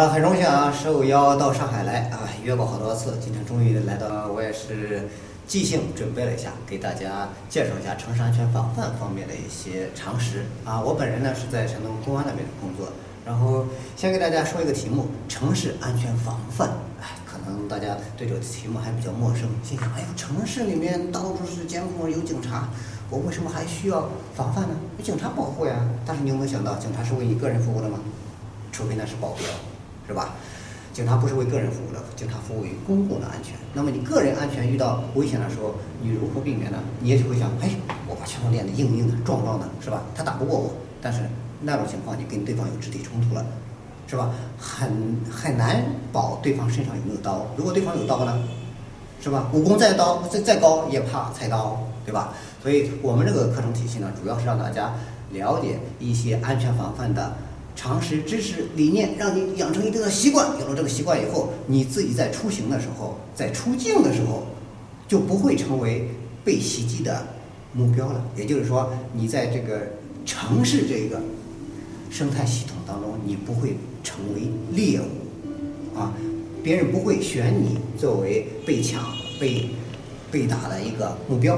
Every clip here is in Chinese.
啊，很荣幸啊，受邀到上海来啊，约过好多次，今天终于来到，我也是即兴准备了一下，给大家介绍一下城市安全防范方面的一些常识啊。我本人呢是在山东公安那边工作，然后先给大家说一个题目：城市安全防范。哎，可能大家对这个题目还比较陌生，心想：哎呀，城市里面到处是监控，有警察，我为什么还需要防范呢？有警察保护呀。但是你有没有想到，警察是为你个人服务的吗？除非那是保镖。是吧？警察不是为个人服务的，警察服务于公共的安全。那么你个人安全遇到危险的时候，你如何避免呢？你也许会想，哎，我把拳头练得硬硬的、壮壮的，是吧？他打不过我。但是那种情况，你跟对方有肢体冲突了，是吧？很很难保对方身上有没有刀。如果对方有刀呢，是吧？武功再刀再再高也怕菜刀，对吧？所以我们这个课程体系呢，主要是让大家了解一些安全防范的。常识、知识、理念，让你养成一定的习惯。有了这个习惯以后，你自己在出行的时候，在出境的时候，就不会成为被袭击的目标了。也就是说，你在这个城市这个生态系统当中，你不会成为猎物啊，别人不会选你作为被抢、被被打的一个目标。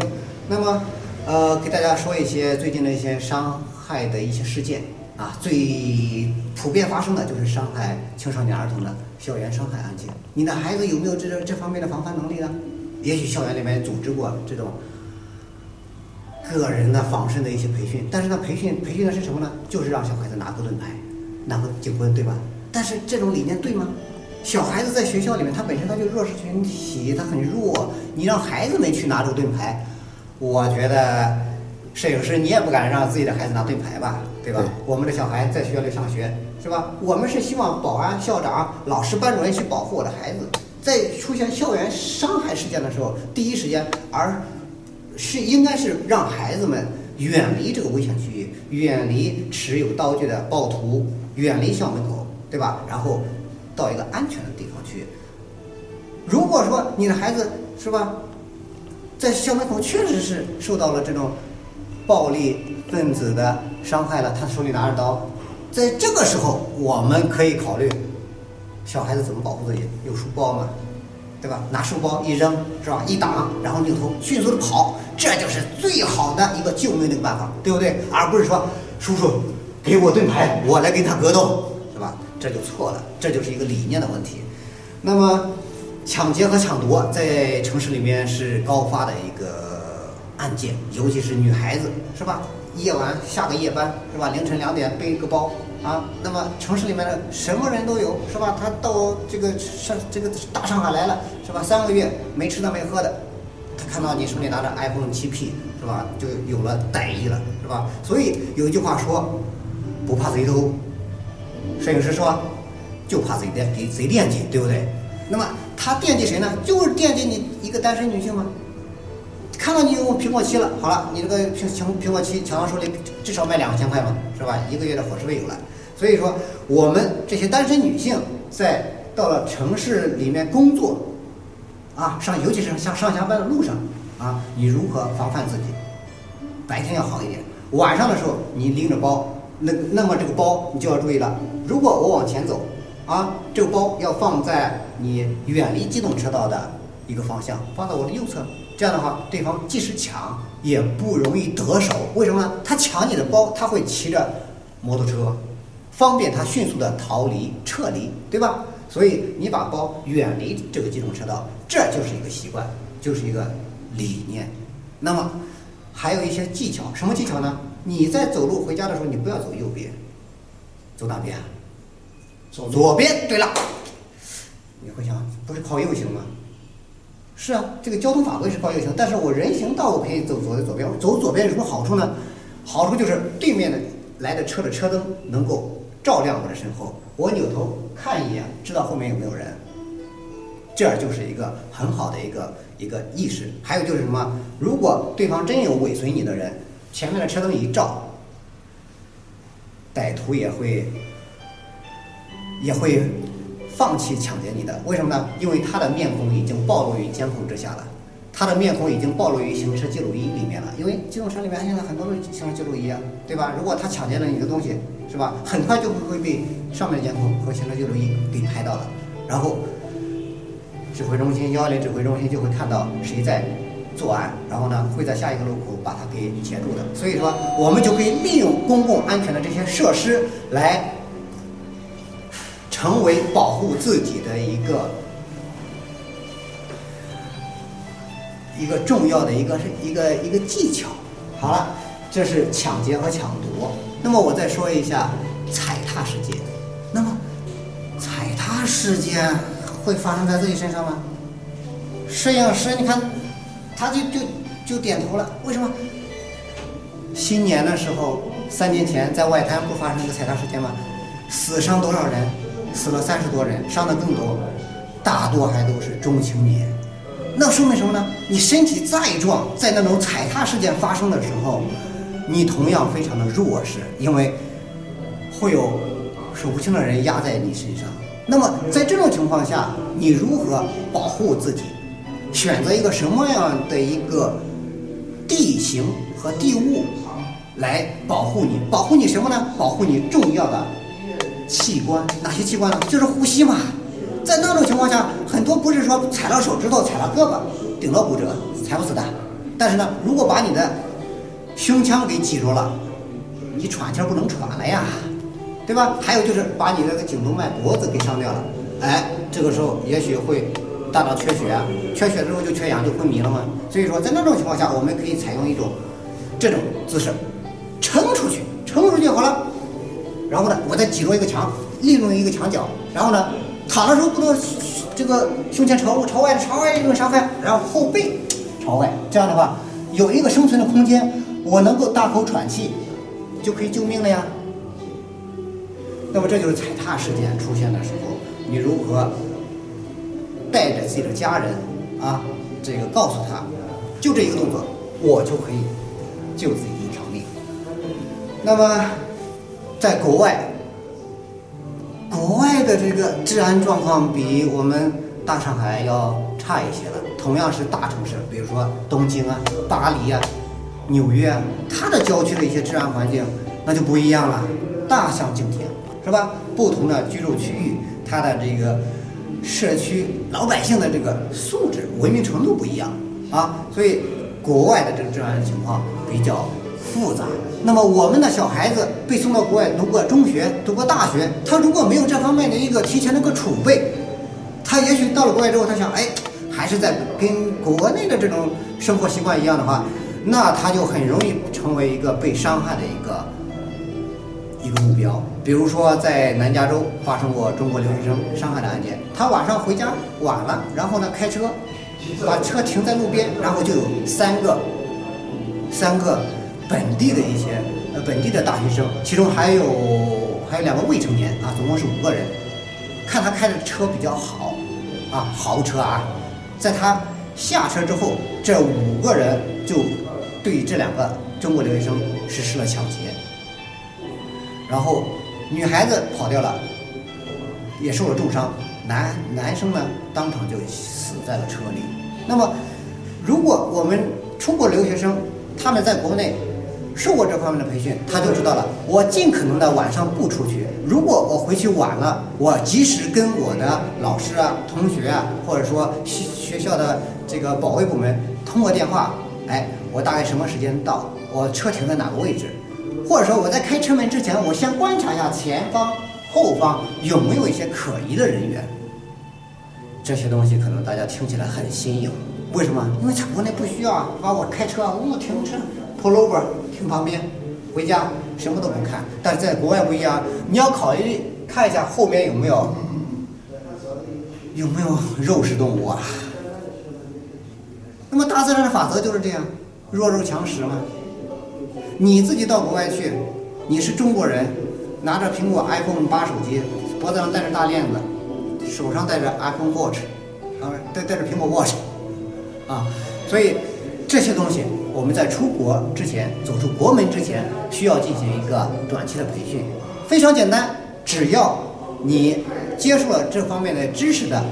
那么，呃，给大家说一些最近的一些伤害的一些事件。啊，最普遍发生的就是伤害青少年儿童的校园伤害案件。你的孩子有没有这这方面的防范能力呢？也许校园里面组织过这种个人的防身的一些培训，但是呢，培训培训的是什么呢？就是让小孩子拿个盾牌，拿个警棍，对吧？但是这种理念对吗？小孩子在学校里面，他本身他就弱势群体，他很弱，你让孩子们去拿这个盾牌，我觉得摄影师你也不敢让自己的孩子拿盾牌吧？对吧？我们的小孩在学校里上学，是吧？我们是希望保安、校长、老师、班主任去保护我的孩子，在出现校园伤害事件的时候，第一时间，而是应该是让孩子们远离这个危险区域，远离持有刀具的暴徒，远离校门口，对吧？然后到一个安全的地方去。如果说你的孩子是吧，在校门口确实是受到了这种暴力分子的。伤害了他手里拿着刀，在这个时候，我们可以考虑小孩子怎么保护自己，有书包嘛，对吧？拿书包一扔，是吧？一挡，然后扭头迅速的跑，这就是最好的一个救命的一个办法，对不对？而不是说叔叔给我盾牌，我来跟他格斗，是吧？这就错了，这就是一个理念的问题。那么，抢劫和抢夺在城市里面是高发的一个案件，尤其是女孩子，是吧？夜晚下个夜班是吧？凌晨两点背一个包啊，那么城市里面的什么人都有是吧？他到这个上这个大上海来了是吧？三个月没吃的没喝的，他看到你手里拿着 iPhone 7P 是吧？就有了歹意了是吧？所以有一句话说，不怕贼偷，摄影师说，就怕贼惦贼惦记，对不对？那么他惦记谁呢？就是惦记你一个单身女性吗？看到你有苹果七了，好了，你这个苹苹苹果七抢到手里，至少卖两千块嘛，是吧？一个月的伙食费有了。所以说，我们这些单身女性在到了城市里面工作，啊，上尤其是上上下班的路上，啊，你如何防范自己？白天要好一点，晚上的时候你拎着包，那那么这个包你就要注意了。如果我往前走，啊，这个包要放在你远离机动车道的一个方向，放在我的右侧。这样的话，对方即使抢也不容易得手。为什么呢？他抢你的包，他会骑着摩托车，方便他迅速的逃离、撤离，对吧？所以你把包远离这个机动车道，这就是一个习惯，就是一个理念。那么还有一些技巧，什么技巧呢？你在走路回家的时候，你不要走右边，走哪边啊？走左边。对了，你会想，不是靠右行吗？是啊，这个交通法规是靠右行，但是我人行道我可以走走在左边。走左边有什么好处呢？好处就是对面的来的车的车灯能够照亮我的身后，我扭头看一眼，知道后面有没有人。这样就是一个很好的一个一个意识。还有就是什么？如果对方真有尾随你的人，前面的车灯一照，歹徒也会也会。放弃抢劫你的，为什么呢？因为他的面孔已经暴露于监控之下了，他的面孔已经暴露于行车记录仪里面了。因为机动车里面现在很多的行车记录仪啊，对吧？如果他抢劫了你的东西，是吧？很快就会会被上面的监控和行车记录仪给拍到了，然后指挥中心幺幺零指挥中心就会看到谁在作案，然后呢会在下一个路口把他给截住的。所以说，我们就可以利用公共安全的这些设施来成为保护自己的一个一个重要的一个是一个一个技巧。好了，这是抢劫和抢夺。那么我再说一下踩踏事件。那么踩踏事件会发生在自己身上吗？摄影师，你看，他就就就点头了。为什么？新年的时候，三年前在外滩不发生个踩踏事件吗？死伤多少人？死了三十多人，伤的更多，大多还都是中青年。那说明什么呢？你身体再壮，在那种踩踏事件发生的时候，你同样非常的弱势，因为会有数不清的人压在你身上。那么在这种情况下，你如何保护自己？选择一个什么样的一个地形和地物来保护你？保护你什么呢？保护你重要的器官，哪些器官呢？就是呼吸嘛。在那种情况下，很多不是说踩了手指头、踩了胳膊、顶了骨折，踩不死的。但是呢，如果把你的胸腔给挤住了，你喘气不能喘了呀，对吧？还有就是把你那个颈动脉、脖子给伤掉了，哎，这个时候也许会大脑缺血，缺血之后就缺氧就昏迷了嘛。所以说，在那种情况下，我们可以采用一种这种姿势，撑出去，撑出去好了。然后呢，我再挤住一个墙，利用一个墙角，然后呢。躺的时候不能这个胸前朝朝外朝外一种伤害，然后后背朝外，这样的话有一个生存的空间，我能够大口喘气，就可以救命了呀。那么这就是踩踏事件出现的时候，你如何带着自己的家人啊，这个告诉他，就这一个动作，我就可以救自己一条命。那么在国外。国外的这个治安状况比我们大上海要差一些了。同样是大城市，比如说东京啊、巴黎啊、纽约啊，它的郊区的一些治安环境那就不一样了，大相径庭，是吧？不同的居住区域，它的这个社区老百姓的这个素质、文明程度不一样啊，所以国外的这个治安情况比较复杂。那么我们的小孩子被送到国外读过中学、读过大学，他如果没有这方面的一个提前的一个储备，他也许到了国外之后，他想，哎，还是在跟国内的这种生活习惯一样的话，那他就很容易成为一个被伤害的一个一个目标。比如说在南加州发生过中国留学生伤害的案件，他晚上回家晚了，然后呢开车把车停在路边，然后就有三个三个。本地的一些呃本地的大学生，其中还有还有两个未成年啊，总共是五个人。看他开的车比较好，啊豪车啊，在他下车之后，这五个人就对这两个中国留学生实施了抢劫。然后女孩子跑掉了，也受了重伤，男男生呢当场就死在了车里。那么，如果我们出国留学生，他们在国内。受过这方面的培训，他就知道了。我尽可能的晚上不出去。如果我回去晚了，我及时跟我的老师啊、同学啊，或者说学学校的这个保卫部门通过电话，哎，我大概什么时间到？我车停在哪个位置？或者说我在开车门之前，我先观察一下前方、后方有没有一些可疑的人员。这些东西可能大家听起来很新颖，为什么？因为在国内不需要啊，把我开车，我停车，pull over。旁边，回家什么都不看，但是在国外不一样，你要考虑看一下后面有没有有没有肉食动物啊。那么大自然的法则就是这样，弱肉强食嘛。你自己到国外去，你是中国人，拿着苹果 iPhone 八手机，脖子上戴着大链子，手上戴着 iPhone Watch，啊，戴戴着苹果 Watch，啊，所以这些东西。我们在出国之前，走出国门之前，需要进行一个短期的培训，非常简单，只要你接受了这方面的知识的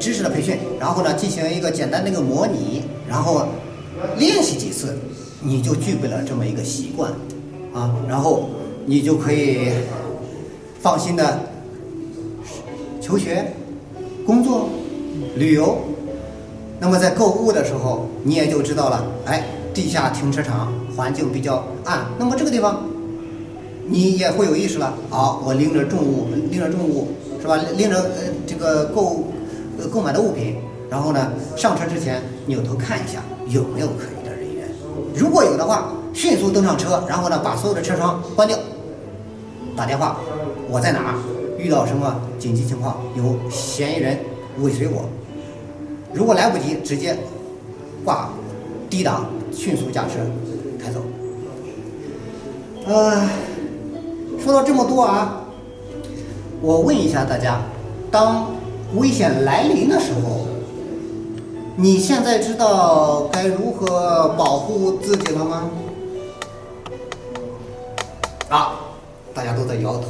知识的培训，然后呢，进行一个简单的一个模拟，然后练习几次，你就具备了这么一个习惯，啊，然后你就可以放心的求学、工作、旅游。那么在购物的时候，你也就知道了，哎，地下停车场环境比较暗，那么这个地方你也会有意识了。好，我拎着重物，拎着重物是吧？拎着呃这个购呃购买的物品，然后呢上车之前扭头看一下有没有可疑的人员，如果有的话，迅速登上车，然后呢把所有的车窗关掉，打电话，我在哪儿？遇到什么紧急情况，有嫌疑人尾随我。如果来不及，直接挂低档，迅速驾车开走。呃，说到这么多啊，我问一下大家，当危险来临的时候，你现在知道该如何保护自己了吗？啊，大家都在摇头。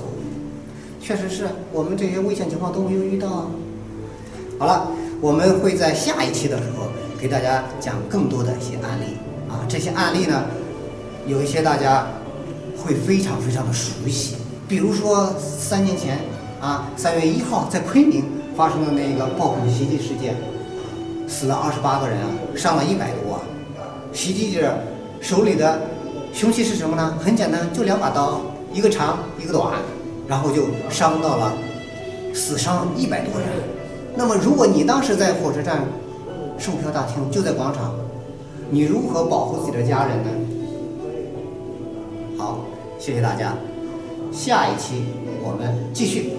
确实是我们这些危险情况都没有遇到啊。好了，我们会在下一期的时候给大家讲更多的一些案例啊。这些案例呢，有一些大家会非常非常的熟悉，比如说三年前啊，三月一号在昆明发生的那个暴恐袭击事件，死了二十八个人啊，伤了一百多啊。袭击者手里的凶器是什么呢？很简单，就两把刀，一个长一个短，然后就伤到了，死伤一百多人。那么，如果你当时在火车站售票大厅，就在广场，你如何保护自己的家人呢？好，谢谢大家，下一期我们继续。